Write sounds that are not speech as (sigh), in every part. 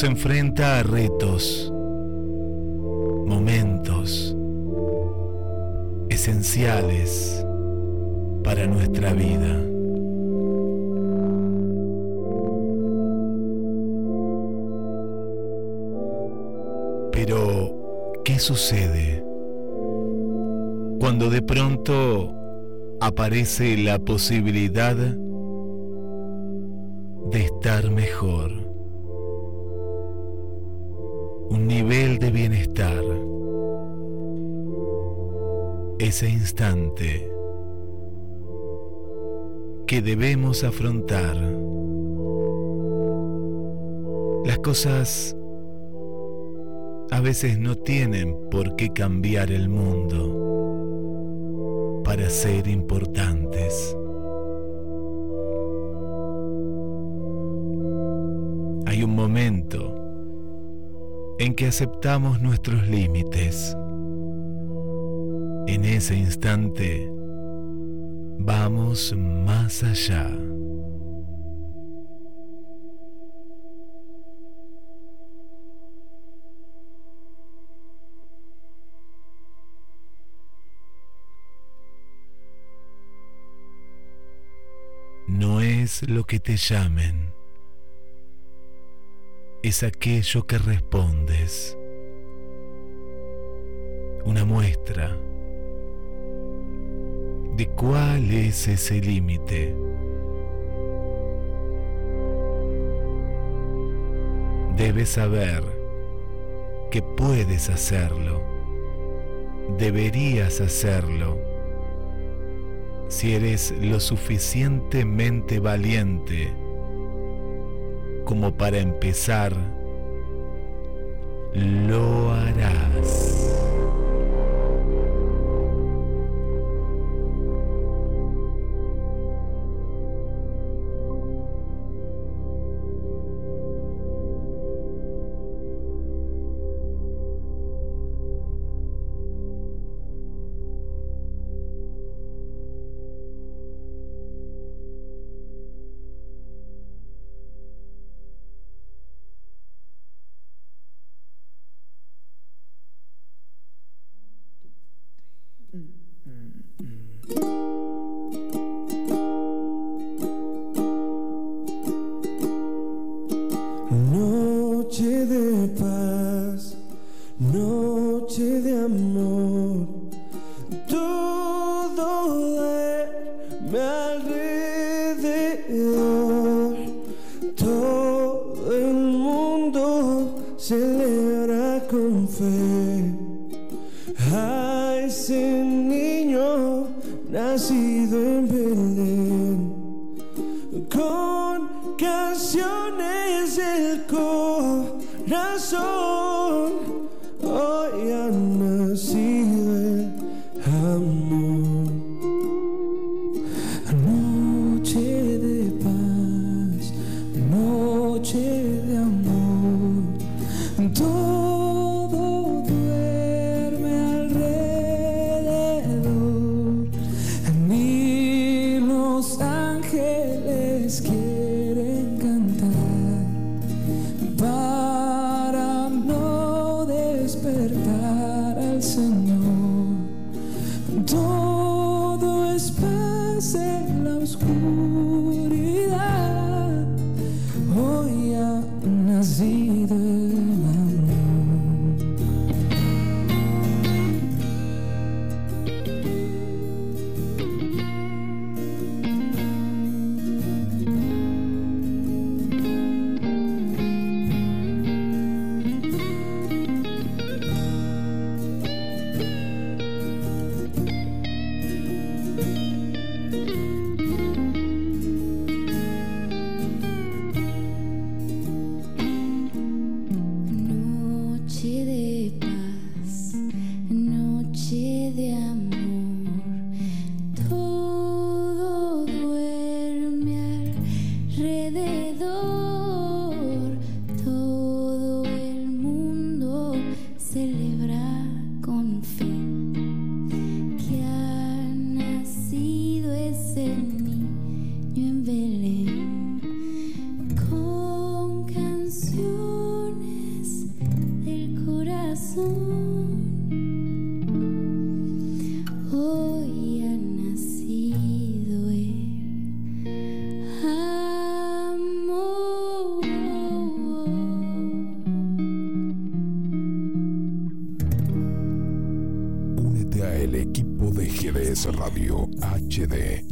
Nos enfrenta a retos, momentos esenciales para nuestra vida. Pero, ¿qué sucede? cuando de pronto aparece la posibilidad de estar mejor, nivel de bienestar, ese instante que debemos afrontar. Las cosas a veces no tienen por qué cambiar el mundo para ser importantes. Hay un momento en que aceptamos nuestros límites. En ese instante vamos más allá. No es lo que te llamen, es aquello que respondes. Una muestra de cuál es ese límite. Debes saber que puedes hacerlo, deberías hacerlo, si eres lo suficientemente valiente como para empezar, lo harás.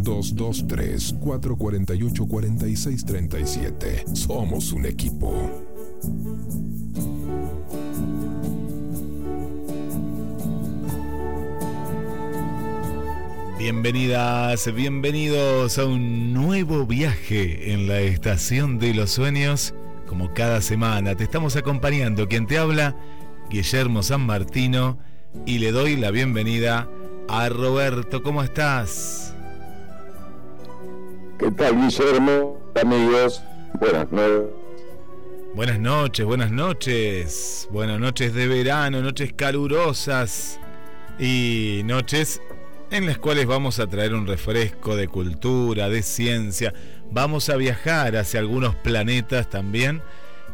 223-448-4637. Somos un equipo. Bienvenidas, bienvenidos a un nuevo viaje en la estación de los sueños. Como cada semana, te estamos acompañando. Quien te habla, Guillermo San Martino, y le doy la bienvenida a Roberto. ¿Cómo estás? ¿Qué tal, Guillermo? Amigos, buenas noches. Buenas noches, buenas noches. Buenas noches de verano, noches calurosas y noches en las cuales vamos a traer un refresco de cultura, de ciencia, vamos a viajar hacia algunos planetas también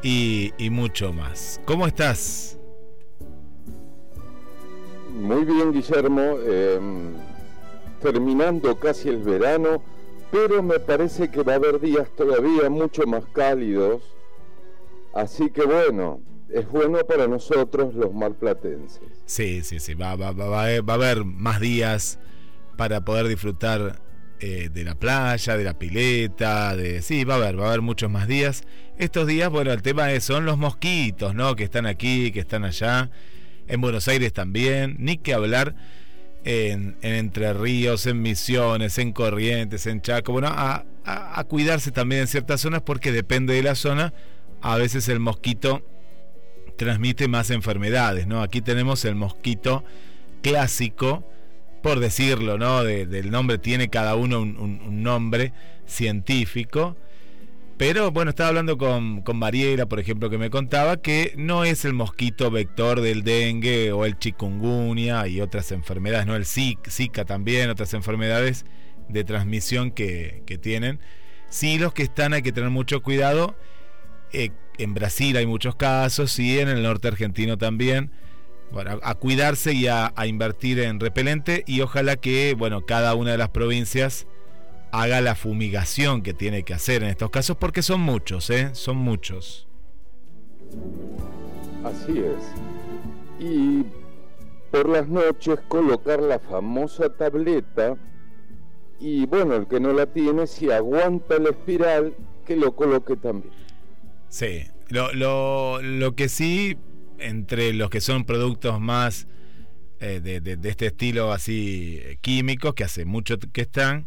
y, mucho más. ¿Cómo estás? Muy bien, Guillermo. Em, terminando casi el verano, pero me parece que va a haber días todavía mucho más cálidos. Así que bueno, es bueno para nosotros los malplatenses. Sí, sí, sí, va, va, va, va a haber más días para poder disfrutar eh, de la playa, de la pileta, de... Sí, va a haber, va a haber muchos más días. Estos días, bueno, el tema es, son los mosquitos, ¿no? Que están aquí, que están allá. En Buenos Aires también, ni que hablar en, Entre Ríos, en Misiones, en Corrientes, en Chaco. Bueno, a, cuidarse también en ciertas zonas porque depende de la zona. A veces el mosquito transmite más enfermedades, ¿no? Aquí tenemos el mosquito clásico, por decirlo, ¿no? del nombre tiene cada uno un, nombre científico. Pero bueno, estaba hablando con, con, Mariela, por ejemplo, que me contaba que no es el mosquito vector del dengue o el chikungunya y otras enfermedades, ¿no? El Zika también, otras enfermedades de transmisión que, tienen. Sí, los que están hay que tener mucho cuidado. Eh, en Brasil hay muchos casos, y en el norte argentino también bueno, a, cuidarse y a, invertir en repelente y ojalá que bueno, cada una de las provincias haga la fumigación que tiene que hacer en estos casos porque son muchos, ¿eh? son muchos. Así es. Y por las noches colocar la famosa tableta y bueno, el que no la tiene, si aguanta la espiral, que lo coloque también. Sí, lo, lo, lo que sí entre los que son productos más eh, de, este estilo así eh, químicos, que hace mucho que están,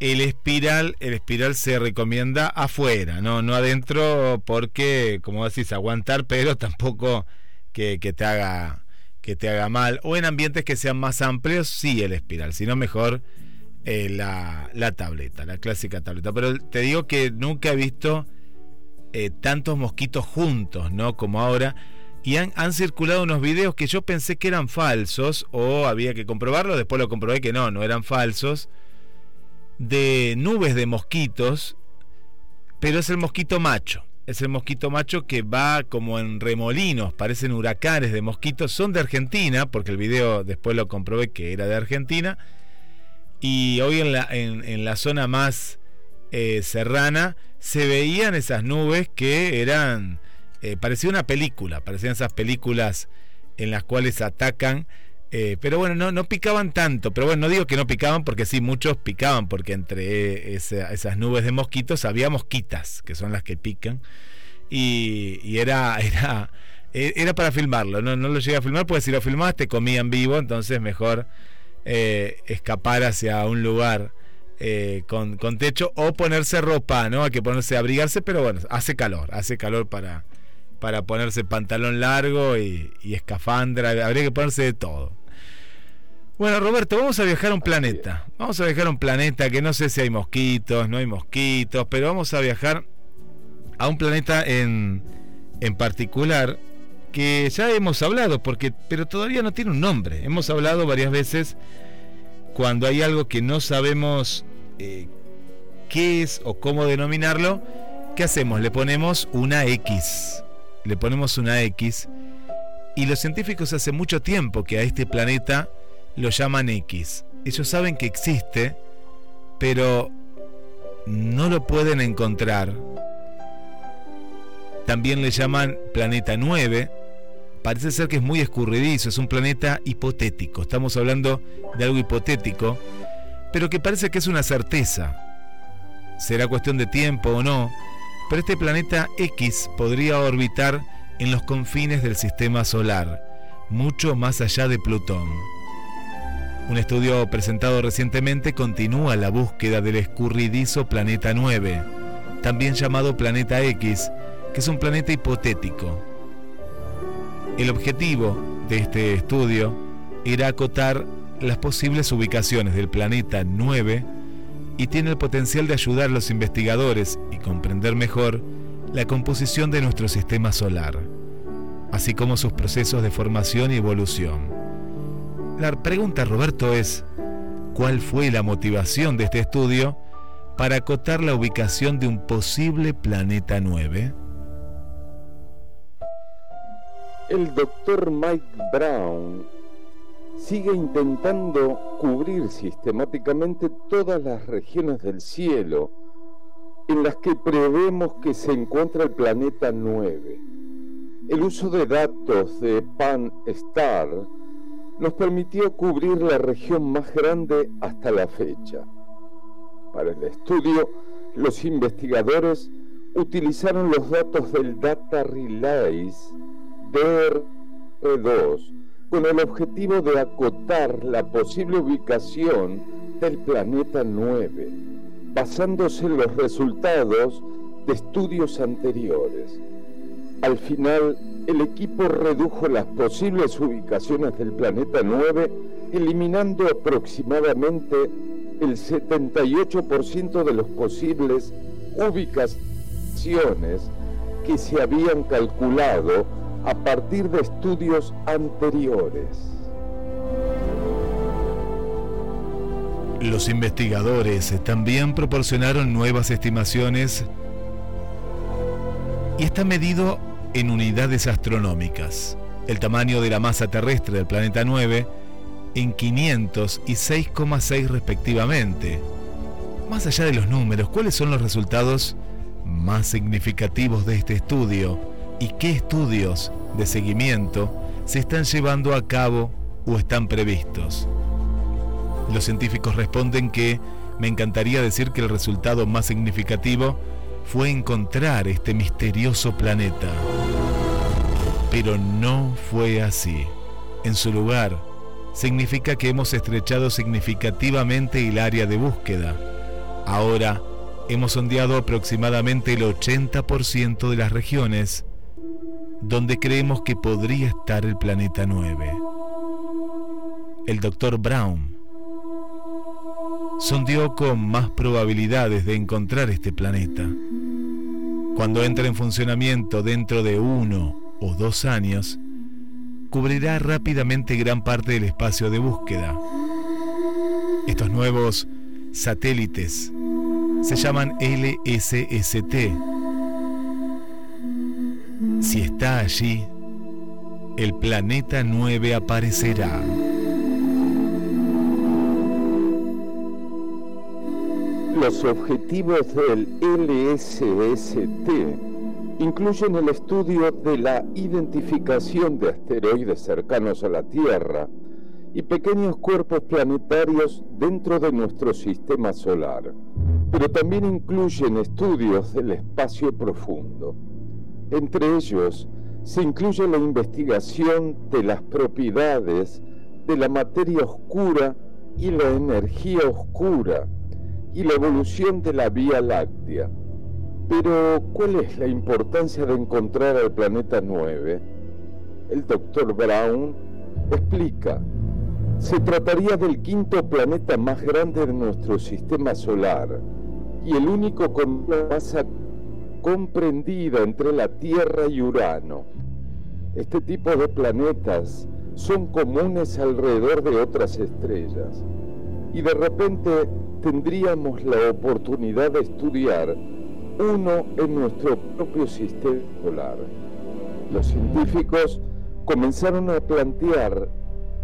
el espiral, el espiral se recomienda afuera, no, no adentro, porque, como decís, aguantar, (laughs) pero tampoco que, te haga que te haga mal. O en ambientes que sean más amplios, sí el espiral, sino mejor eh, la, la, tableta, la clásica tableta. Pero te digo que nunca he visto tantos mosquitos juntos, ¿no? Como ahora y han, circulado unos videos que yo pensé que eran falsos o había que comprobarlo, después lo comprobé que no, no eran falsos, de nubes de mosquitos, pero es el mosquito macho. Es el mosquito macho que va como en remolinos, parecen huracanes de mosquitos. Son de Argentina, porque el video después lo comprobé que era de Argentina. Y hoy en la, en, la zona más eh, serrana se veían esas nubes que eran eh, parecía una película, parecían esas películas en las cuales atacan. Eh, pero bueno, no, no picaban tanto. Pero bueno, no digo que no picaban porque sí, muchos picaban, porque entre esas nubes de mosquitos había mosquitas, que son las que pican. Y, era, era, e, era para filmarlo. No, no lo llegué a filmar porque si lo filmabas te comían vivo, entonces mejor eh, escapar hacia un lugar. con, con, techo o ponerse ropa, ¿no? Hay que ponerse, abrigarse, pero bueno, hace calor, hace calor para, para ponerse pantalón largo y, escafandra, habría que ponerse de todo. Bueno, Roberto, vamos a viajar a un planeta. Vamos a viajar a un planeta que no sé si hay mosquitos, no hay mosquitos, pero vamos a viajar a un planeta en, en particular que ya hemos hablado, porque, pero todavía no tiene un nombre. Hemos hablado varias veces cuando hay algo que no sabemos eh, qué es o cómo denominarlo, ¿qué hacemos? Le ponemos una X le ponemos una X, y los científicos hace mucho tiempo que a este planeta lo llaman X. Ellos saben que existe, pero no lo pueden encontrar. También le llaman planeta 9, parece ser que es muy escurridizo, es un planeta hipotético. Estamos hablando de algo hipotético, pero que parece que es una certeza. Será cuestión de tiempo o no, pero este planeta X podría orbitar en los confines del sistema solar, mucho más allá de Plutón. Un estudio presentado recientemente continúa la búsqueda del escurridizo planeta 9, también llamado planeta X, que es un planeta hipotético. El objetivo de este estudio era acotar las posibles ubicaciones del planeta 9 y tiene el potencial de ayudar a los investigadores y comprender mejor la composición de nuestro sistema solar, así como sus procesos de formación y evolución. La pregunta, Roberto, es, ¿cuál fue la motivación de este estudio para acotar la ubicación de un posible planeta 9? El doctor Mike Brown sigue intentando cubrir sistemáticamente todas las regiones del cielo en las que prevemos que se encuentra el planeta 9. El uso de datos de Pan-STAR nos permitió cubrir la región más grande hasta la fecha. Para el estudio, los investigadores utilizaron los datos del Data Relays DR2 con el objetivo de acotar la posible ubicación del planeta 9, basándose en los resultados de estudios anteriores. Al final, el equipo redujo las posibles ubicaciones del planeta 9, eliminando aproximadamente el 78% de los posibles ubicaciones que se habían calculado a partir de estudios anteriores. Los investigadores también proporcionaron nuevas estimaciones y está medido en unidades astronómicas. El tamaño de la masa terrestre del planeta 9 en 500 y 6,6 respectivamente. Más allá de los números, ¿cuáles son los resultados más significativos de este estudio y qué estudios de seguimiento se están llevando a cabo o están previstos? Los científicos responden que me encantaría decir que el resultado más significativo fue encontrar este misterioso planeta. Pero no fue así. En su lugar, significa que hemos estrechado significativamente el área de búsqueda. Ahora hemos sondeado aproximadamente el 80% de las regiones donde creemos que podría estar el planeta 9. El doctor Brown sondeó con más probabilidades de encontrar este planeta. Cuando entre en funcionamiento dentro de uno o dos años, cubrirá rápidamente gran parte del espacio de búsqueda. Estos nuevos satélites se llaman LSST. Si está allí, el planeta 9 aparecerá. Los objetivos del LSST incluyen el estudio de la identificación de asteroides cercanos a la Tierra y pequeños cuerpos planetarios dentro de nuestro sistema solar, pero también incluyen estudios del espacio profundo. Entre ellos se incluye la investigación de las propiedades de la materia oscura y la energía oscura, y la evolución de la Vía Láctea. Pero, ¿cuál es la importancia de encontrar al planeta 9? El doctor Brown explica. Se trataría del quinto planeta más grande de nuestro sistema solar y el único con una masa comprendida entre la Tierra y Urano. Este tipo de planetas son comunes alrededor de otras estrellas y de repente tendríamos la oportunidad de estudiar uno en nuestro propio sistema solar. Los científicos comenzaron a plantear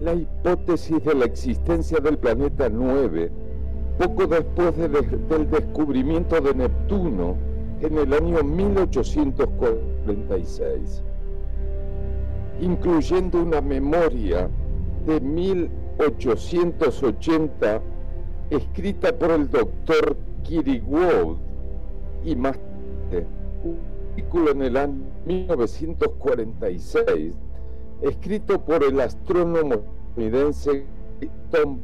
la hipótesis de la existencia del planeta 9 poco después del descubrimiento de Neptuno en el año 1846. incluyendo una memoria de 1880 escrita por el doctor Kirigwood y más tarde un artículo en el año 1946 escrito por el astrónomo estadounidense Tom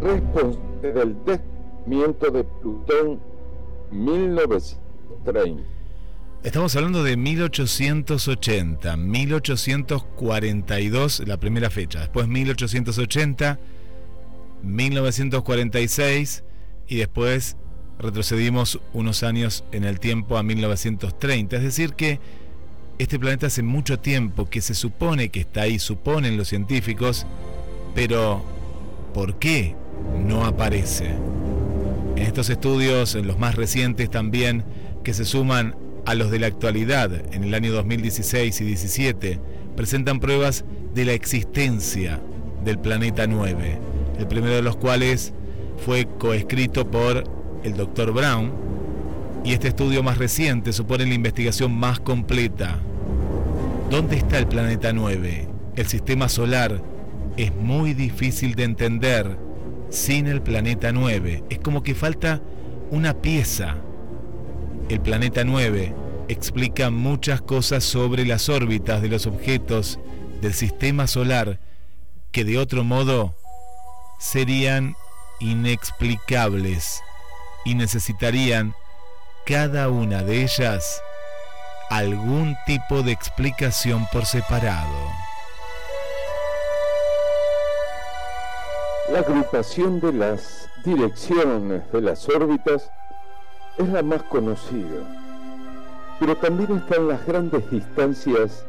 responsable del descubrimiento de Plutón 1930. Estamos hablando de 1880, 1842, la primera fecha, después 1880, 1946 y después retrocedimos unos años en el tiempo a 1930. Es decir que este planeta hace mucho tiempo que se supone que está ahí, suponen los científicos, pero ¿por qué no aparece? En estos estudios, en los más recientes también, que se suman a los de la actualidad, en el año 2016 y 17, presentan pruebas de la existencia del planeta 9, el primero de los cuales fue coescrito por el doctor Brown, y este estudio más reciente supone la investigación más completa. ¿Dónde está el planeta 9? El sistema solar es muy difícil de entender sin el planeta 9. Es como que falta una pieza. El planeta 9 explica muchas cosas sobre las órbitas de los objetos del sistema solar que de otro modo serían inexplicables y necesitarían cada una de ellas algún tipo de explicación por separado. La agrupación de las direcciones de las órbitas es la más conocida, pero también están las grandes distancias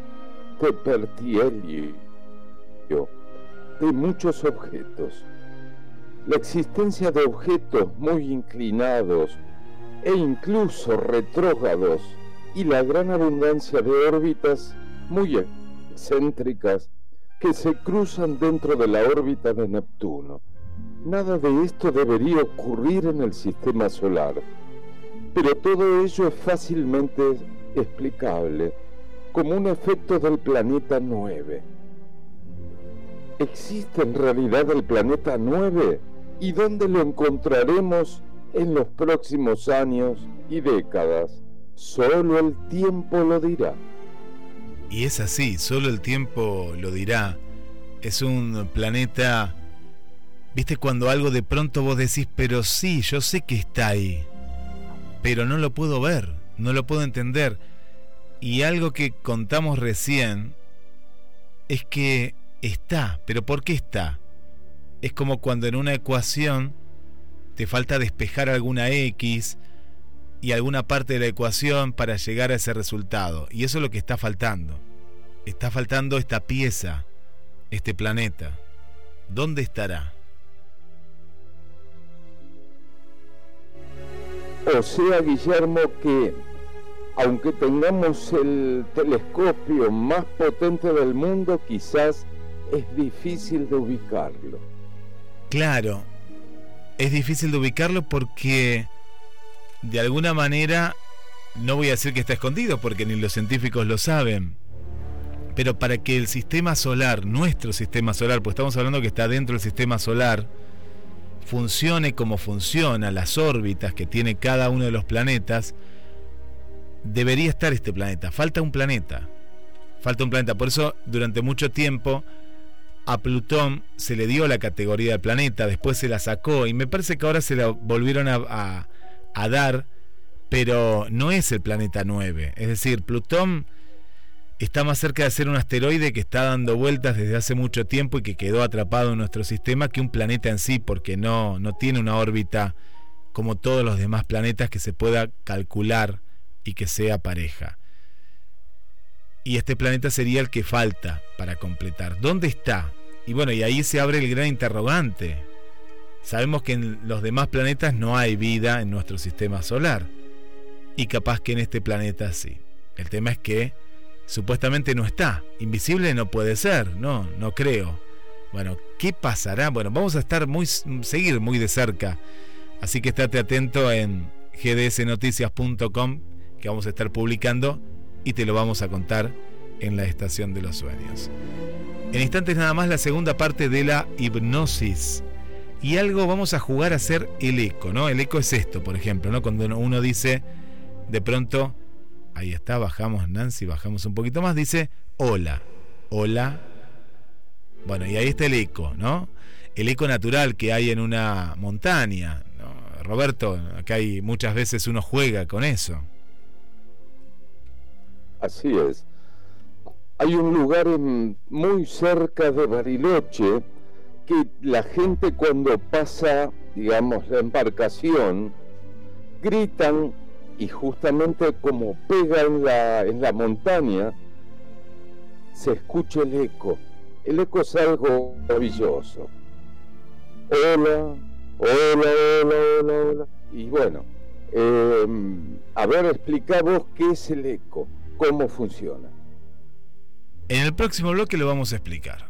de pertielio de muchos objetos. La existencia de objetos muy inclinados e incluso retrógrados y la gran abundancia de órbitas muy excéntricas que se cruzan dentro de la órbita de Neptuno. Nada de esto debería ocurrir en el sistema solar, pero todo ello es fácilmente explicable como un efecto del planeta 9. ¿Existe en realidad el planeta 9? ¿Y dónde lo encontraremos en los próximos años y décadas? Solo el tiempo lo dirá. Y es así, solo el tiempo lo dirá. Es un planeta... ¿Viste cuando algo de pronto vos decís, pero sí, yo sé que está ahí, pero no lo puedo ver, no lo puedo entender? Y algo que contamos recién es que está, pero ¿por qué está? Es como cuando en una ecuación te falta despejar alguna X y alguna parte de la ecuación para llegar a ese resultado. Y eso es lo que está faltando. Está faltando esta pieza, este planeta. ¿Dónde estará? O sea, Guillermo, que aunque tengamos el telescopio más potente del mundo, quizás es difícil de ubicarlo. Claro, es difícil de ubicarlo porque de alguna manera, no voy a decir que está escondido porque ni los científicos lo saben, pero para que el sistema solar, nuestro sistema solar, pues estamos hablando que está dentro del sistema solar, funcione como funciona, las órbitas que tiene cada uno de los planetas, debería estar este planeta. Falta un planeta. Falta un planeta. Por eso, durante mucho tiempo, a Plutón se le dio la categoría de planeta, después se la sacó y me parece que ahora se la volvieron a, a dar, pero no es el planeta 9. Es decir, Plutón está más cerca de ser un asteroide que está dando vueltas desde hace mucho tiempo y que quedó atrapado en nuestro sistema que un planeta en sí, porque no, no tiene una órbita como todos los demás planetas que se pueda calcular y que sea pareja. Y este planeta sería el que falta para completar. ¿Dónde está? Y bueno, y ahí se abre el gran interrogante. Sabemos que en los demás planetas no hay vida en nuestro sistema solar. Y capaz que en este planeta sí. El tema es que supuestamente no está. Invisible no puede ser, no, no creo. Bueno, ¿qué pasará? Bueno, vamos a estar muy, seguir muy de cerca. Así que estate atento en gdsnoticias.com que vamos a estar publicando y te lo vamos a contar en la estación de los sueños. En instantes nada más la segunda parte de la hipnosis. Y algo vamos a jugar a hacer el eco, ¿no? El eco es esto, por ejemplo, ¿no? Cuando uno dice, de pronto, ahí está, bajamos Nancy, bajamos un poquito más, dice, hola, hola. Bueno, y ahí está el eco, ¿no? El eco natural que hay en una montaña. Roberto, acá hay muchas veces uno juega con eso. Así es. Hay un lugar muy cerca de Bariloche que la gente cuando pasa, digamos, la embarcación, gritan y justamente como pega en la, en la montaña, se escucha el eco. El eco es algo maravilloso. Hola, hola, hola, hola, hola. Y bueno, eh, a ver, explicamos qué es el eco, cómo funciona. En el próximo bloque lo vamos a explicar.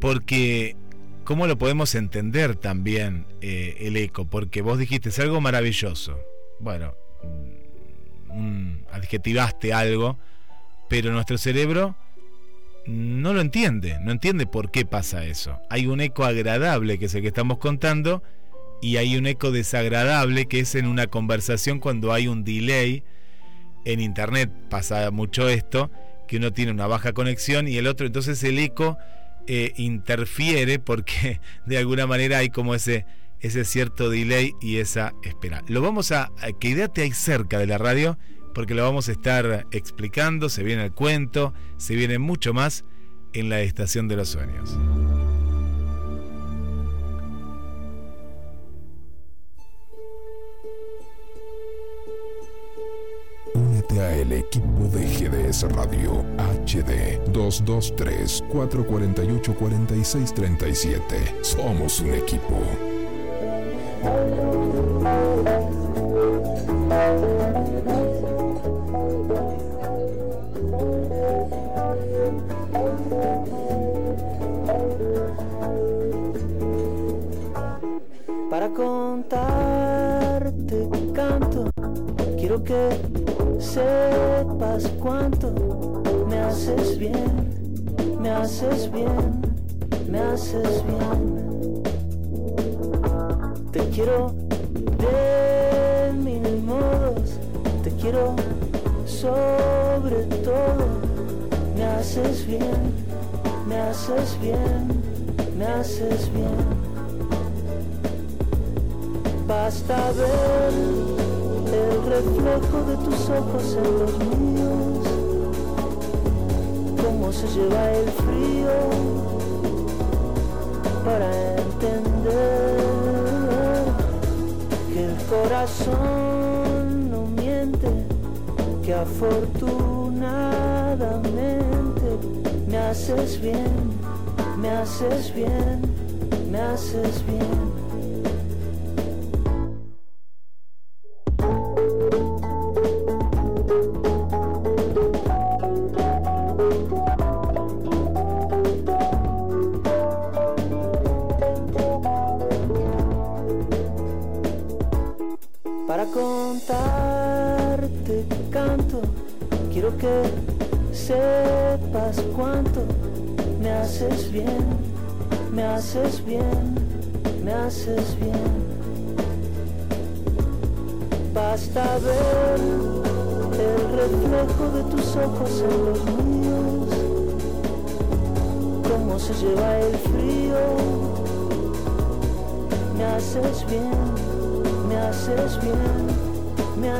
Porque, ¿cómo lo podemos entender también eh, el eco? Porque vos dijiste, es algo maravilloso. Bueno, mm, adjetivaste algo, pero nuestro cerebro no lo entiende, no entiende por qué pasa eso. Hay un eco agradable, que es el que estamos contando, y hay un eco desagradable, que es en una conversación cuando hay un delay. En internet pasa mucho esto, que uno tiene una baja conexión y el otro, entonces el eco eh, interfiere porque (laughs) de alguna manera hay como ese, ese cierto delay y esa espera. Lo vamos a, quédate ahí cerca de la radio porque lo vamos a estar explicando, se viene el cuento, se viene mucho más en la estación de los sueños. Únete el equipo de GDS Radio HD 223 448 4637. Somos un equipo. Haces bien, me haces bien. Te quiero de mil modos, te quiero sobre todo. Me haces bien, me haces bien, me haces bien. Basta ver el reflejo de tus ojos en los míos, cómo se lleva el para entender que el corazón no miente, que afortunadamente me haces bien, me haces bien, me haces bien.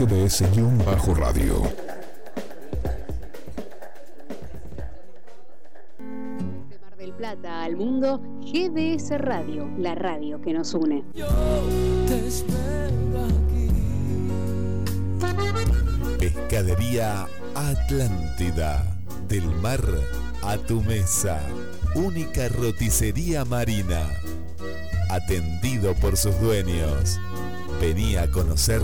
Arroba gds-radio. De Mar del Plata al mundo, GDS Radio, la radio que nos une. Pescadería Atlántida. Del mar a tu mesa. Única roticería marina. Atendido por sus dueños. Venía a conocer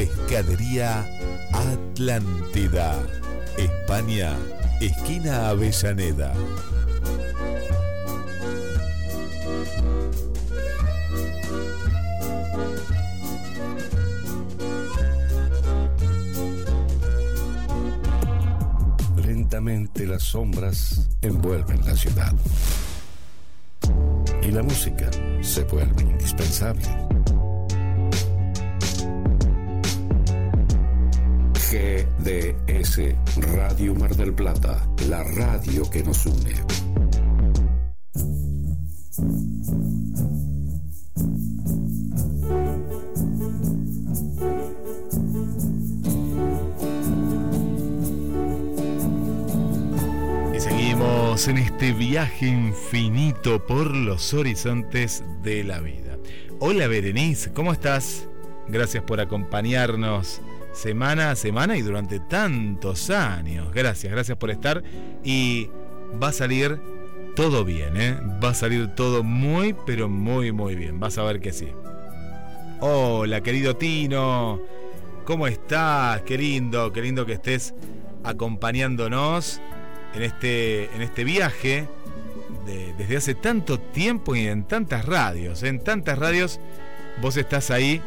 Pescadería Atlántida. España, esquina Avellaneda. Lentamente las sombras envuelven la ciudad. Y la música se vuelve indispensable. GDS Radio Mar del Plata, la radio que nos une. Y seguimos en este viaje infinito por los horizontes de la vida. Hola Berenice, ¿cómo estás? Gracias por acompañarnos semana a semana y durante tantos años. Gracias, gracias por estar. Y va a salir todo bien, ¿eh? Va a salir todo muy, pero muy, muy bien. Vas a ver que sí. Hola, querido Tino. ¿Cómo estás? Qué lindo, qué lindo que estés acompañándonos en este, en este viaje de- desde hace tanto tiempo y en tantas radios. En tantas radios vos estás ahí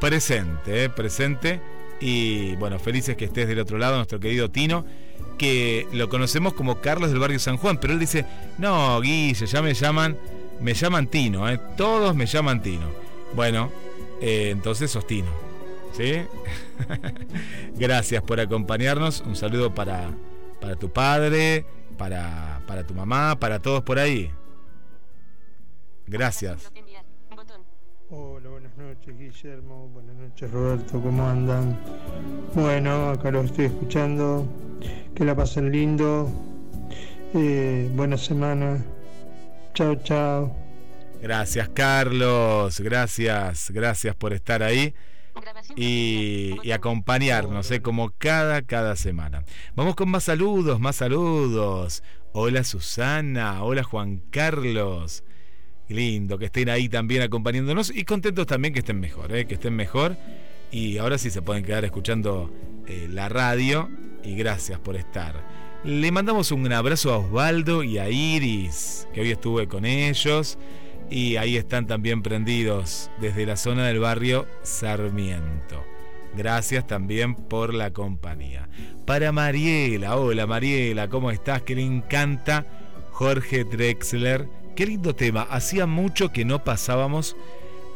presente, ¿eh? presente. Y bueno, felices que estés del otro lado, nuestro querido Tino, que lo conocemos como Carlos del barrio San Juan, pero él dice, no, Guille, ya me llaman, me llaman Tino, ¿eh? todos me llaman Tino. Bueno, eh, entonces sos Tino, ¿sí? (laughs) Gracias por acompañarnos, un saludo para, para tu padre, para, para tu mamá, para todos por ahí. Gracias. Hola, noches Guillermo, buenas noches Roberto, ¿cómo andan? Bueno, acá los estoy escuchando, que la pasen lindo, eh, buena semana, chao chao. Gracias Carlos, gracias, gracias por estar ahí y, acompañarnos, ¿eh? como cada, cada semana. Vamos con más saludos, más saludos. Hola Susana, hola Juan Carlos. Lindo que estén ahí también acompañándonos y contentos también que estén mejor, ¿eh? que estén mejor. Y ahora sí se pueden quedar escuchando eh, la radio y gracias por estar. Le mandamos un abrazo a Osvaldo y a Iris, que hoy estuve con ellos y ahí están también prendidos desde la zona del barrio Sarmiento. Gracias también por la compañía. Para Mariela, hola Mariela, ¿cómo estás? Que le encanta Jorge Drexler. Qué lindo tema. Hacía mucho que no pasábamos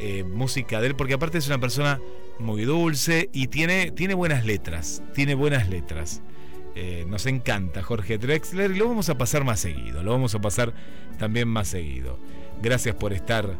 eh, música de él, porque aparte es una persona muy dulce y tiene, tiene buenas letras. Tiene buenas letras. Eh, nos encanta Jorge Drexler y lo vamos a pasar más seguido. Lo vamos a pasar también más seguido. Gracias por estar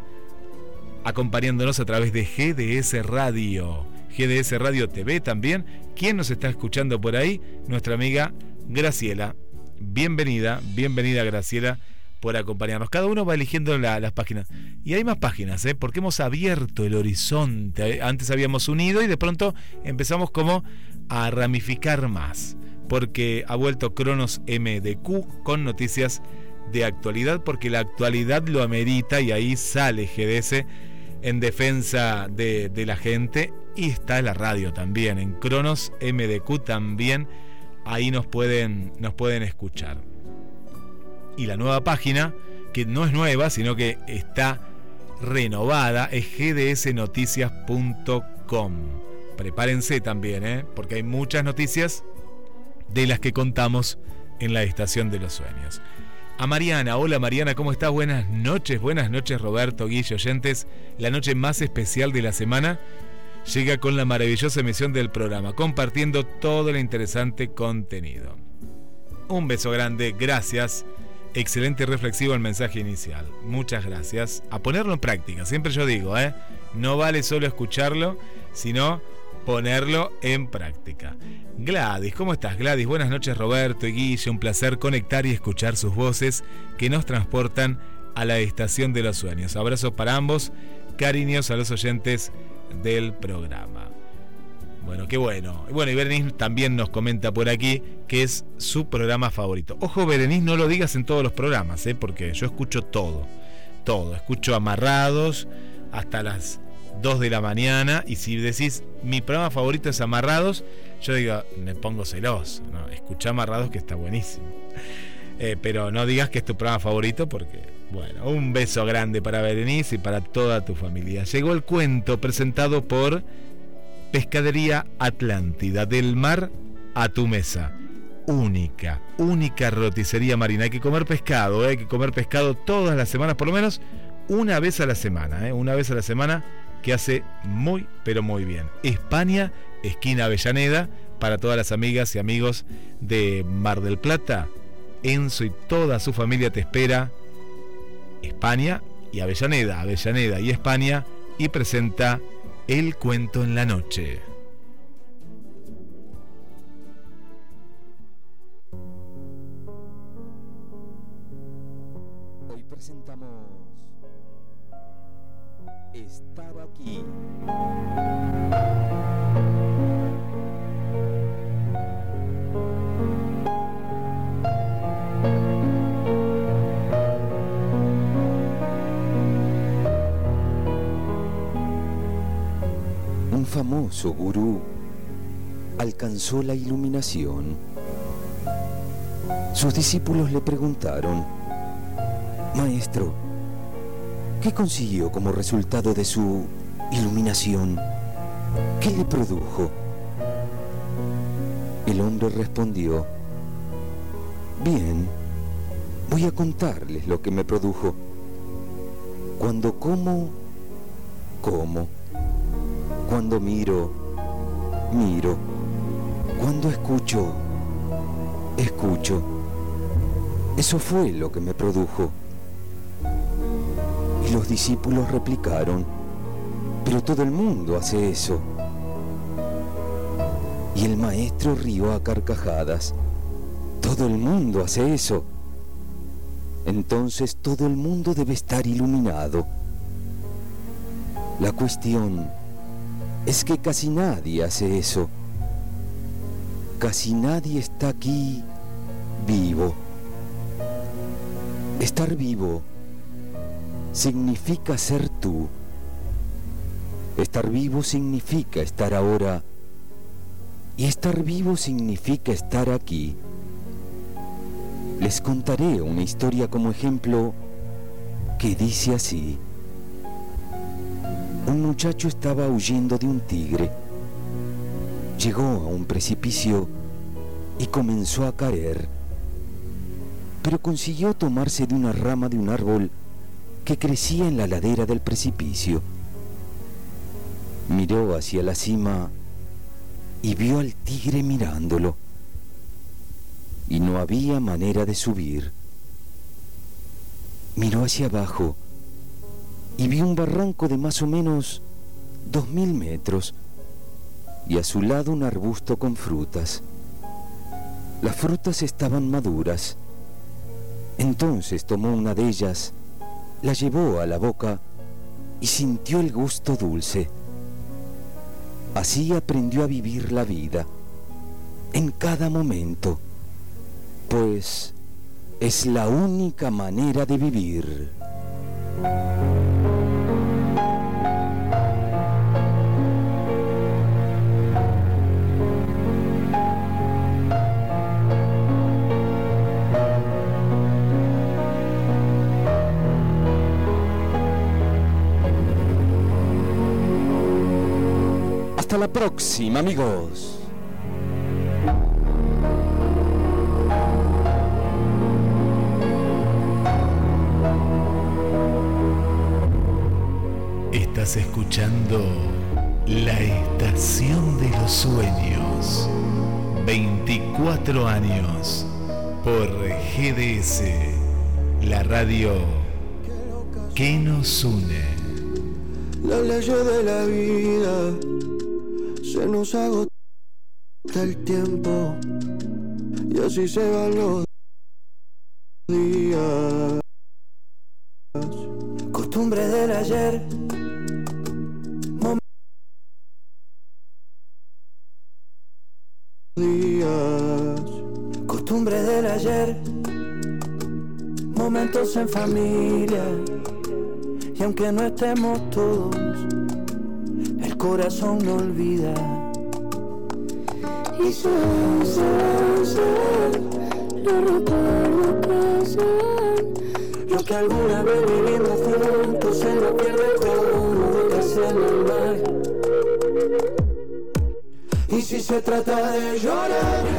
acompañándonos a través de GDS Radio. GDS Radio TV también. ¿Quién nos está escuchando por ahí? Nuestra amiga Graciela. Bienvenida, bienvenida Graciela por acompañarnos. Cada uno va eligiendo la- las páginas. Y hay más páginas, ¿eh? porque hemos abierto el horizonte. Antes habíamos unido y de pronto empezamos como a ramificar más. Porque ha vuelto Cronos MDQ con noticias de actualidad, porque la actualidad lo amerita y ahí sale GDS en defensa de, de la gente. Y está la radio también, en Cronos MDQ también. Ahí nos pueden, nos pueden escuchar y la nueva página, que no es nueva, sino que está renovada, es gdsnoticias.com. Prepárense también, ¿eh? porque hay muchas noticias de las que contamos en la Estación de los Sueños. A Mariana, hola Mariana, ¿cómo estás? Buenas noches, buenas noches Roberto, Guille, oyentes. La noche más especial de la semana llega con la maravillosa emisión del programa, compartiendo todo el interesante contenido. Un beso grande, gracias. Excelente reflexivo el mensaje inicial. Muchas gracias. A ponerlo en práctica, siempre yo digo, ¿eh? No vale solo escucharlo, sino ponerlo en práctica. Gladys, ¿cómo estás Gladys? Buenas noches Roberto y Guille, un placer conectar y escuchar sus voces que nos transportan a la estación de los sueños. Abrazos para ambos, cariños a los oyentes del programa. Bueno, qué bueno. Bueno, y Berenice también nos comenta por aquí que es su programa favorito. Ojo, Berenice, no lo digas en todos los programas, ¿eh? porque yo escucho todo. Todo. Escucho amarrados hasta las 2 de la mañana. Y si decís mi programa favorito es Amarrados, yo digo, me pongo celoso. ¿no? Escucha Amarrados que está buenísimo. Eh, pero no digas que es tu programa favorito porque, bueno, un beso grande para Berenice y para toda tu familia. Llegó el cuento presentado por Pescadería Atlántida, del mar a tu mesa. Única, única roticería marina. Hay que comer pescado, ¿eh? hay que comer pescado todas las semanas, por lo menos una vez a la semana, ¿eh? una vez a la semana que hace muy, pero muy bien. España, esquina Avellaneda, para todas las amigas y amigos de Mar del Plata. Enzo y toda su familia te espera. España y Avellaneda, Avellaneda y España, y presenta el cuento en la noche. Famoso gurú alcanzó la iluminación. Sus discípulos le preguntaron, Maestro, ¿qué consiguió como resultado de su iluminación? ¿Qué le produjo? El hombre respondió, Bien, voy a contarles lo que me produjo. Cuando como, como. Cuando miro, miro. Cuando escucho, escucho. Eso fue lo que me produjo. Y los discípulos replicaron, pero todo el mundo hace eso. Y el maestro rió a carcajadas. Todo el mundo hace eso. Entonces todo el mundo debe estar iluminado. La cuestión es que casi nadie hace eso. Casi nadie está aquí vivo. Estar vivo significa ser tú. Estar vivo significa estar ahora. Y estar vivo significa estar aquí. Les contaré una historia como ejemplo que dice así. Un muchacho estaba huyendo de un tigre. Llegó a un precipicio y comenzó a caer, pero consiguió tomarse de una rama de un árbol que crecía en la ladera del precipicio. Miró hacia la cima y vio al tigre mirándolo. Y no había manera de subir. Miró hacia abajo y vio un barranco de más o menos dos mil metros y a su lado un arbusto con frutas. Las frutas estaban maduras. Entonces tomó una de ellas, la llevó a la boca y sintió el gusto dulce. Así aprendió a vivir la vida, en cada momento, pues es la única manera de vivir. Próxima, amigos. Estás escuchando La Estación de los Sueños. 24 años por GDS, la radio que nos une. Leyes de la vida Se nos agota el tiempo y así se van los días. Costumbre del ayer. días. Costumbre del ayer. Momentos en familia. Y aunque no estemos todos, corazón no olvida. Y son, son, son los recuerdos que son los que alguna vez vivimos juntos se nos pierde gotas en el mar. Y si se trata de llorar,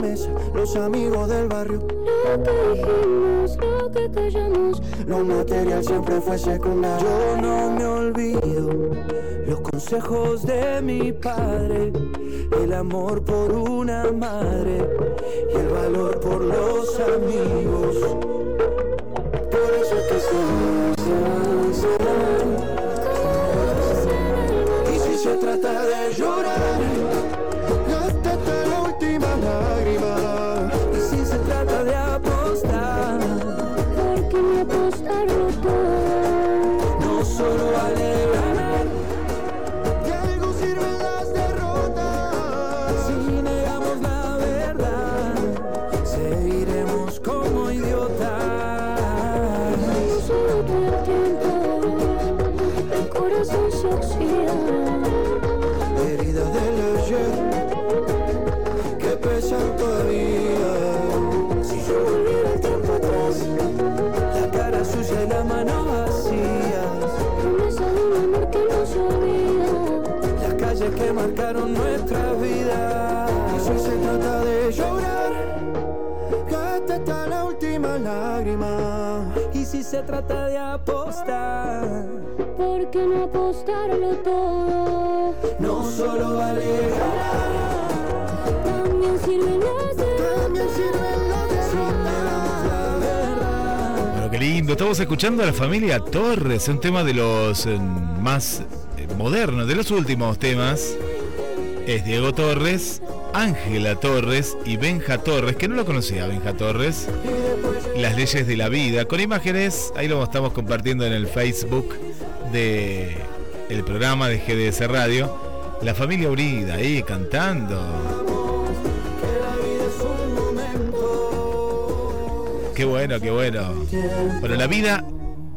mesa, los amigos del barrio. Lo que dijimos, lo que callamos, lo material siempre fue secundario. Yo no me olvido los consejos de mi padre, el amor por una madre y el valor por los amigos. Por eso que se, se, se, y si se trata de llorar, se trata de apostar, ¿por qué no apostarlo todo? No solo vale ganar, también. Bueno, qué lindo. Estamos escuchando a la familia Torres, un tema de los eh, más eh, modernos, de los últimos temas. Es Diego Torres, Ángela Torres y Benja Torres, que no lo conocía Benja Torres. Las leyes de la vida, con imágenes, ahí lo estamos compartiendo en el Facebook de el programa de GDS Radio. La familia Urida ahí cantando. Qué bueno, qué bueno. Bueno, la vida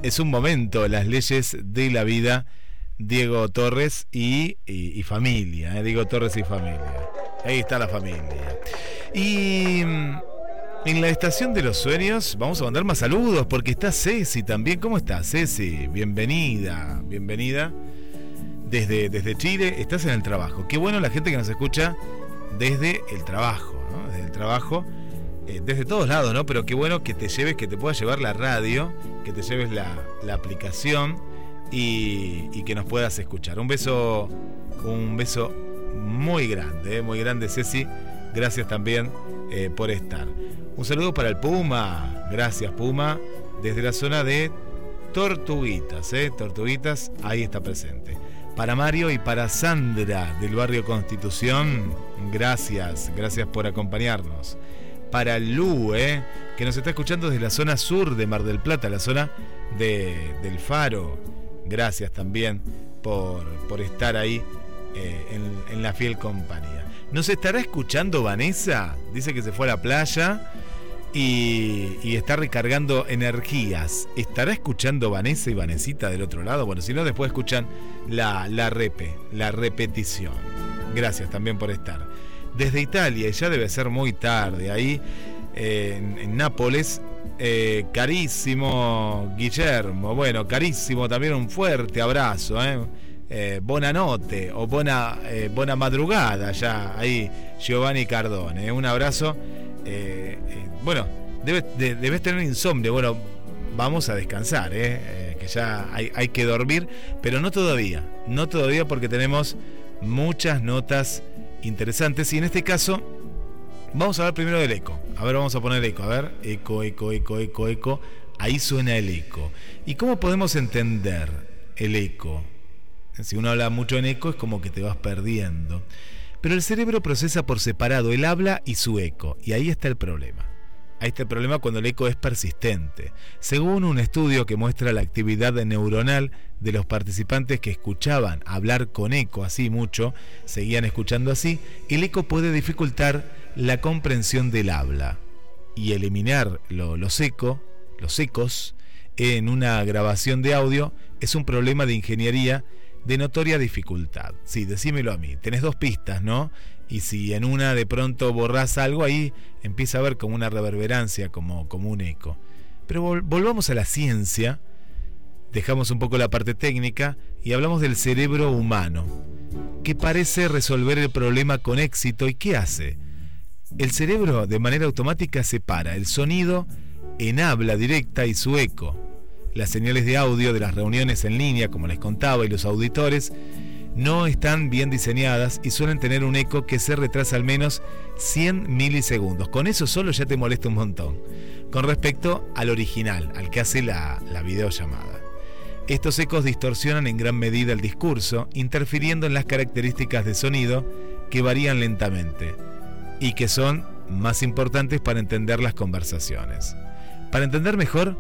es un momento, las leyes de la vida, Diego Torres y, y- familia, ¿eh? Diego Torres y familia. Ahí está la familia. Y mm, en la estación de los sueños vamos a mandar más saludos porque está Ceci también. ¿Cómo estás, Ceci? Bienvenida, bienvenida. Desde, desde Chile estás en el trabajo. Qué bueno la gente que nos escucha desde el trabajo, ¿no? Desde el trabajo, eh, desde todos lados, ¿no? Pero qué bueno que te lleves, que te puedas llevar la radio, que te lleves la, la aplicación y, que nos puedas escuchar. Un beso, un beso muy grande, ¿eh? muy grande, Ceci. Gracias también eh, por estar. Un saludo para el Puma. Gracias, Puma. Desde la zona de Tortuguitas, ¿eh? Tortuguitas, ahí está presente. Para Mario y para Sandra del barrio Constitución, gracias, gracias por acompañarnos. Para Lu, ¿eh? que nos está escuchando desde la zona sur de Mar del Plata, la zona de, del Faro. Gracias también por, por estar ahí en la fiel compañía. ¿Nos estará escuchando Vanessa? Dice que se fue a la playa y, está recargando energías. ¿Estará escuchando Vanessa y Vanesita del otro lado? Bueno, si no, después escuchan la, la repe, la repetición. Gracias también por estar. Desde Italia, ya debe ser muy tarde, ahí eh, en, en Nápoles, eh, carísimo Guillermo, bueno, carísimo también un fuerte abrazo, ¿eh? Eh, notte o buena, eh, buena madrugada, ya ahí Giovanni Cardone. Un abrazo. Eh, eh, bueno, debes, tener insomnio. Bueno, vamos a descansar, que ya hay, hay que dormir, pero no todavía, no todavía porque tenemos muchas notas interesantes y en este caso vamos a ver primero del eco. A ver, vamos a poner eco, a ver, eco, eco, eco, eco, eco. Ahí suena el eco. ¿Y cómo podemos entender el eco? Si uno habla mucho en eco es como que te vas perdiendo. Pero el cerebro procesa por separado el habla y su eco, y ahí está el problema. Ahí está el problema cuando el eco es persistente. Según un estudio que muestra la actividad neuronal de los participantes que escuchaban hablar con eco así mucho, seguían escuchando así, el eco puede dificultar la comprensión del habla y eliminar eco, los ecos en una grabación de audio es un problema de ingeniería de notoria dificultad. Sí, decímelo a mí. Tenés dos pistas, ¿no? Y si en una de pronto borrás algo, ahí empieza a haber como una reverberancia, como, como un eco. Pero volvamos a la ciencia, dejamos un poco la parte técnica y hablamos del cerebro humano, que parece resolver el problema con éxito. ¿Y qué hace? El cerebro de manera automática separa el sonido en habla directa y su eco las señales de audio de las reuniones en línea, como les contaba, y los auditores, no están bien diseñadas y suelen tener un eco que se retrasa al menos 100 milisegundos. Con eso solo ya te molesta un montón. Con respecto al original, al que hace la, la videollamada. Estos ecos distorsionan en gran medida el discurso, interfiriendo en las características de sonido que varían lentamente y que son más importantes para entender las conversaciones. Para entender mejor,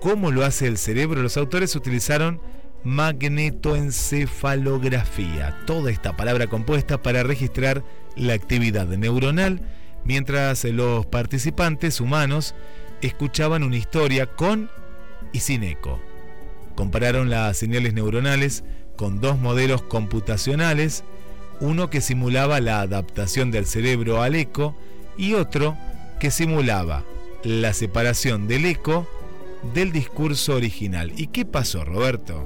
cómo lo hace el cerebro, los autores utilizaron magnetoencefalografía, toda esta palabra compuesta para registrar la actividad neuronal, mientras los participantes humanos escuchaban una historia con y sin eco. Compararon las señales neuronales con dos modelos computacionales, uno que simulaba la adaptación del cerebro al eco y otro que simulaba la separación del eco del discurso original. ¿Y qué pasó, Roberto?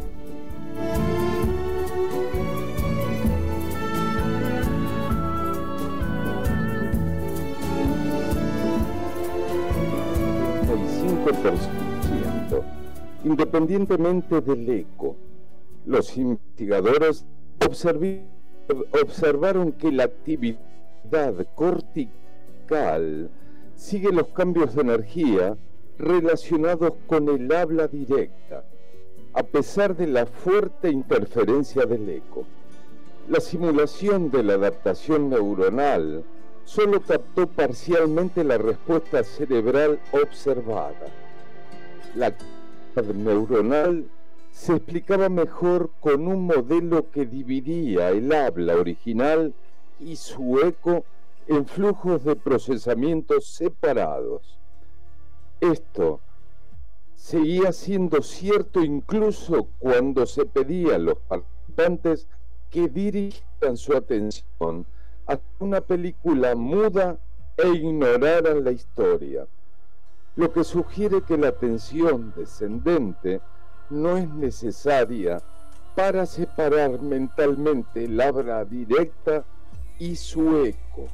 Independientemente del eco, los investigadores observaron que la actividad cortical sigue los cambios de energía relacionados con el habla directa, a pesar de la fuerte interferencia del eco. La simulación de la adaptación neuronal solo captó parcialmente la respuesta cerebral observada. La actividad neuronal se explicaba mejor con un modelo que dividía el habla original y su eco en flujos de procesamiento separados. Esto seguía siendo cierto incluso cuando se pedía a los participantes que dirigieran su atención a una película muda e ignoraran la historia, lo que sugiere que la atención descendente no es necesaria para separar mentalmente el habla directa y su eco.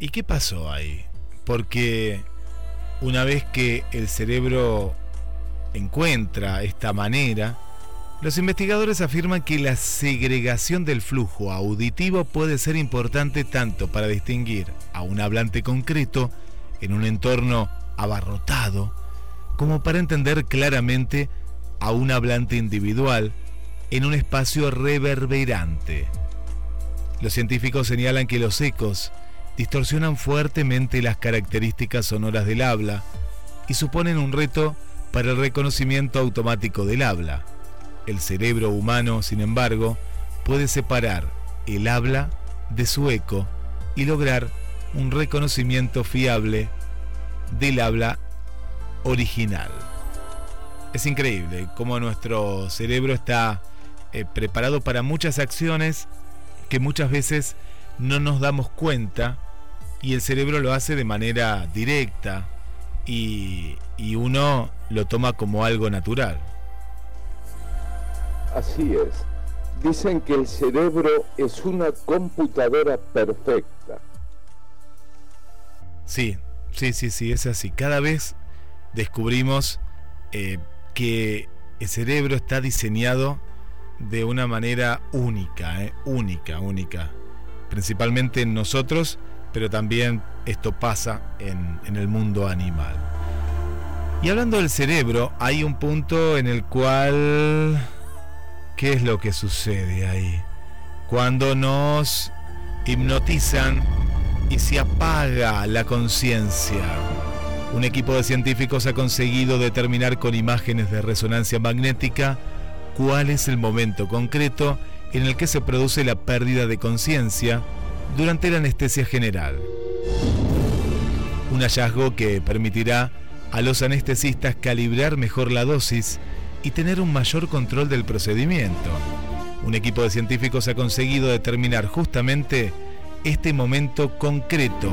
¿Y qué pasó ahí? Porque una vez que el cerebro encuentra esta manera, los investigadores afirman que la segregación del flujo auditivo puede ser importante tanto para distinguir a un hablante concreto en un entorno abarrotado, como para entender claramente a un hablante individual en un espacio reverberante. Los científicos señalan que los ecos distorsionan fuertemente las características sonoras del habla y suponen un reto para el reconocimiento automático del habla. El cerebro humano, sin embargo, puede separar el habla de su eco y lograr un reconocimiento fiable del habla original. Es increíble cómo nuestro cerebro está eh, preparado para muchas acciones que muchas veces no nos damos cuenta y el cerebro lo hace de manera directa y, uno lo toma como algo natural. Así es. Dicen que el cerebro es una computadora perfecta. Sí, sí, sí, sí, es así. Cada vez descubrimos eh, que el cerebro está diseñado de una manera única, eh, única, única. Principalmente en nosotros, pero también esto pasa en, el mundo animal. Y hablando del cerebro, hay un punto en el cual... ¿Qué es lo que sucede ahí? Cuando nos hipnotizan y se apaga la conciencia. Un equipo de científicos ha conseguido determinar con imágenes de resonancia magnética cuál es el momento concreto en el que se produce la pérdida de conciencia durante la anestesia general. Un hallazgo que permitirá a los anestesistas calibrar mejor la dosis y tener un mayor control del procedimiento. Un equipo de científicos ha conseguido determinar justamente este momento concreto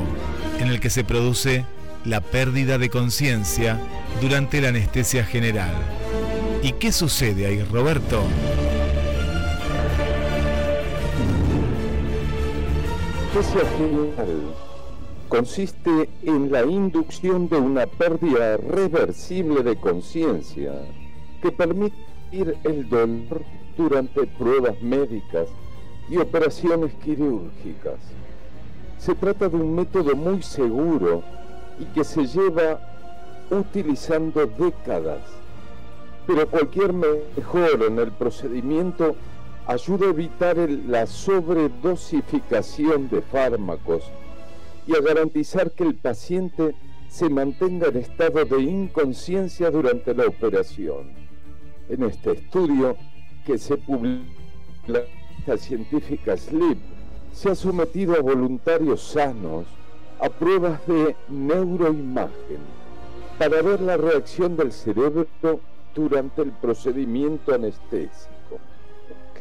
en el que se produce la pérdida de conciencia durante la anestesia general. ¿Y qué sucede ahí, Roberto? Anestesia general consiste en la inducción de una pérdida reversible de conciencia que permite el dolor durante pruebas médicas y operaciones quirúrgicas. Se trata de un método muy seguro y que se lleva utilizando décadas, pero cualquier mejora en el procedimiento ayuda a evitar la sobredosificación de fármacos y a garantizar que el paciente se mantenga en estado de inconsciencia durante la operación. En este estudio que se publica en la científica SLEEP, se ha sometido a voluntarios sanos a pruebas de neuroimagen para ver la reacción del cerebro durante el procedimiento anestésico.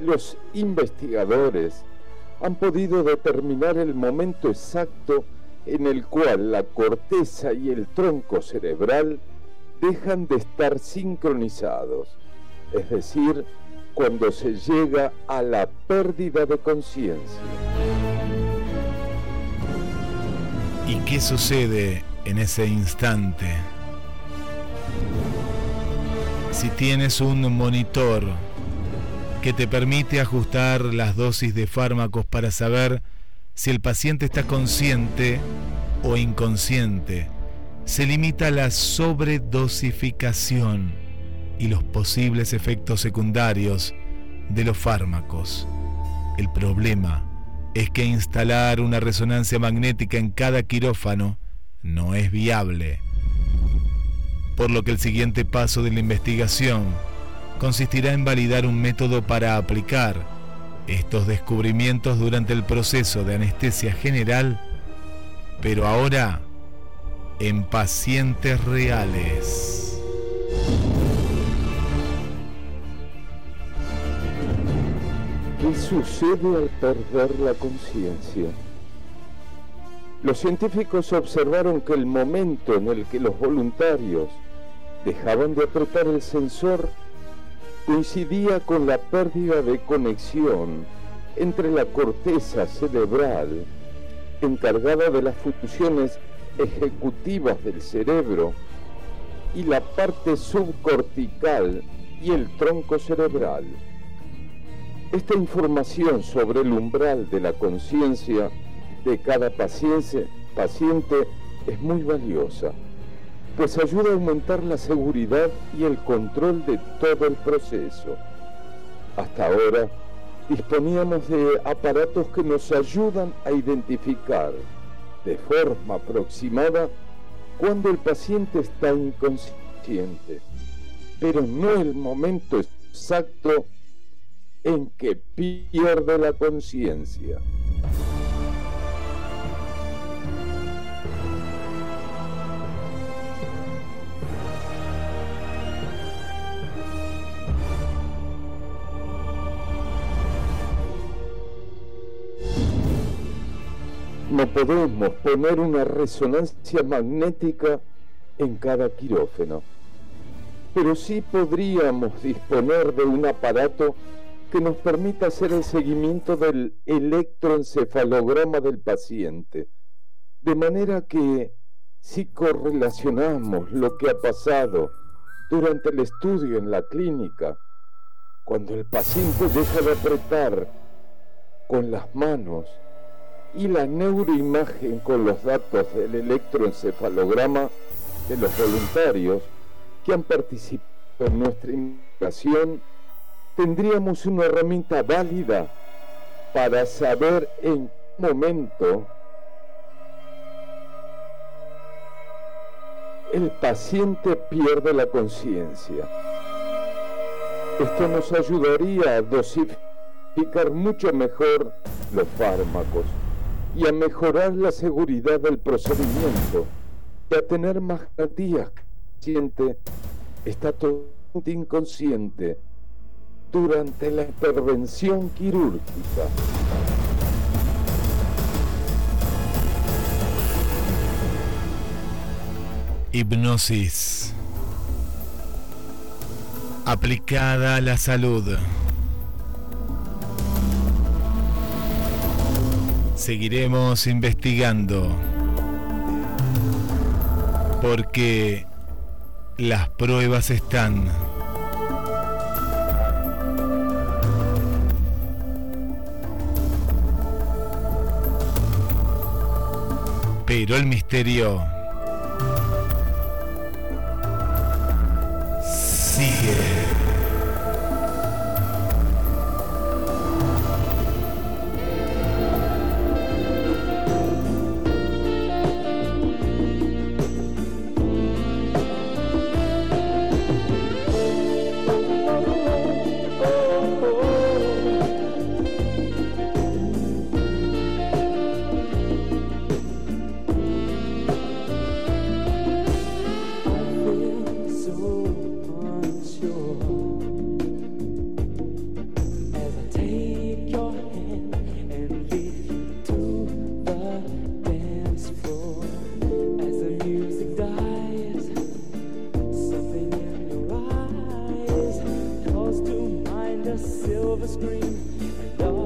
Los investigadores han podido determinar el momento exacto en el cual la corteza y el tronco cerebral dejan de estar sincronizados, es decir, cuando se llega a la pérdida de conciencia. ¿Y qué sucede en ese instante? Si tienes un monitor que te permite ajustar las dosis de fármacos para saber si el paciente está consciente o inconsciente, se limita la sobredosificación y los posibles efectos secundarios de los fármacos. El problema es que instalar una resonancia magnética en cada quirófano no es viable. Por lo que el siguiente paso de la investigación consistirá en validar un método para aplicar estos descubrimientos durante el proceso de anestesia general, pero ahora en pacientes reales. ¿Qué sucede al perder la conciencia? Los científicos observaron que el momento en el que los voluntarios dejaban de apretar el sensor coincidía con la pérdida de conexión entre la corteza cerebral, encargada de las funciones ejecutivas del cerebro, y la parte subcortical y el tronco cerebral. Esta información sobre el umbral de la conciencia de cada paciente, paciente es muy valiosa pues ayuda a aumentar la seguridad y el control de todo el proceso. Hasta ahora disponíamos de aparatos que nos ayudan a identificar de forma aproximada cuando el paciente está inconsciente, pero no el momento exacto en que pierde la conciencia. No podemos poner una resonancia magnética en cada quirófano. pero sí podríamos disponer de un aparato que nos permita hacer el seguimiento del electroencefalograma del paciente, de manera que si correlacionamos lo que ha pasado durante el estudio en la clínica, cuando el paciente deja de apretar con las manos y la neuroimagen con los datos del electroencefalograma de los voluntarios que han participado en nuestra investigación, tendríamos una herramienta válida para saber en qué momento el paciente pierde la conciencia. Esto nos ayudaría a dosificar mucho mejor los fármacos y a mejorar la seguridad del procedimiento y a tener más garantías paciente está totalmente inconsciente durante la intervención quirúrgica. Hipnosis aplicada a la salud. Seguiremos investigando porque las pruebas están. Pero el misterio a silver screen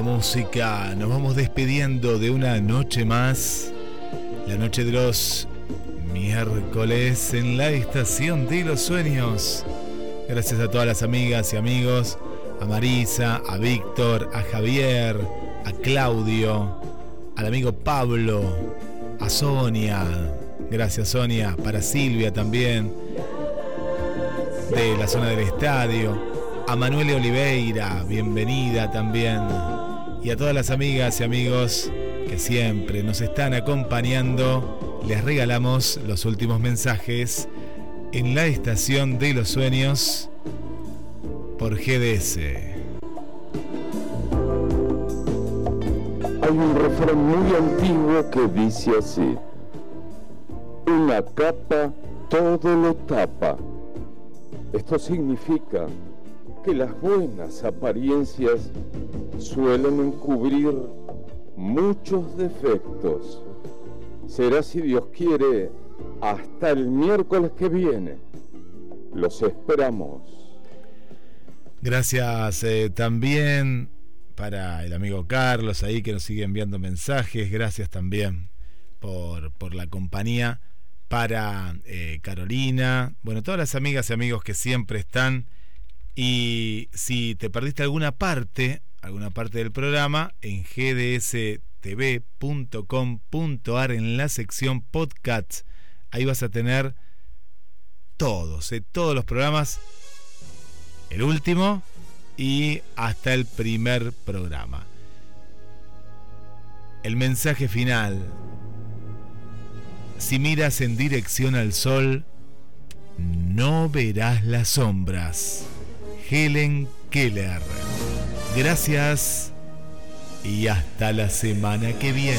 música. Nos vamos despidiendo de una noche más, la noche de los miércoles en la estación de los sueños. Gracias a todas las amigas y amigos, a Marisa, a Víctor, a Javier, a Claudio, al amigo Pablo, a Sonia. Gracias Sonia, para Silvia también, de la zona del estadio. A Manuel Oliveira, bienvenida también, y a todas las amigas y amigos que siempre nos están acompañando, les regalamos los últimos mensajes en la estación de los sueños por GDS. Hay un refrán muy antiguo que dice así, una capa todo lo tapa. Esto significa que las buenas apariencias suelen encubrir muchos defectos. Será si Dios quiere hasta el miércoles que viene. Los esperamos. Gracias eh, también para el amigo Carlos ahí que nos sigue enviando mensajes. Gracias también por, por la compañía. Para eh, Carolina, bueno, todas las amigas y amigos que siempre están y si te perdiste alguna parte, alguna parte del programa, en gdstv.com.ar en la sección podcasts, ahí vas a tener todos, eh, todos los programas, el último y hasta el primer programa. El mensaje final. Si miras en dirección al sol, no verás las sombras. Helen Keller. Gracias y hasta la semana que viene.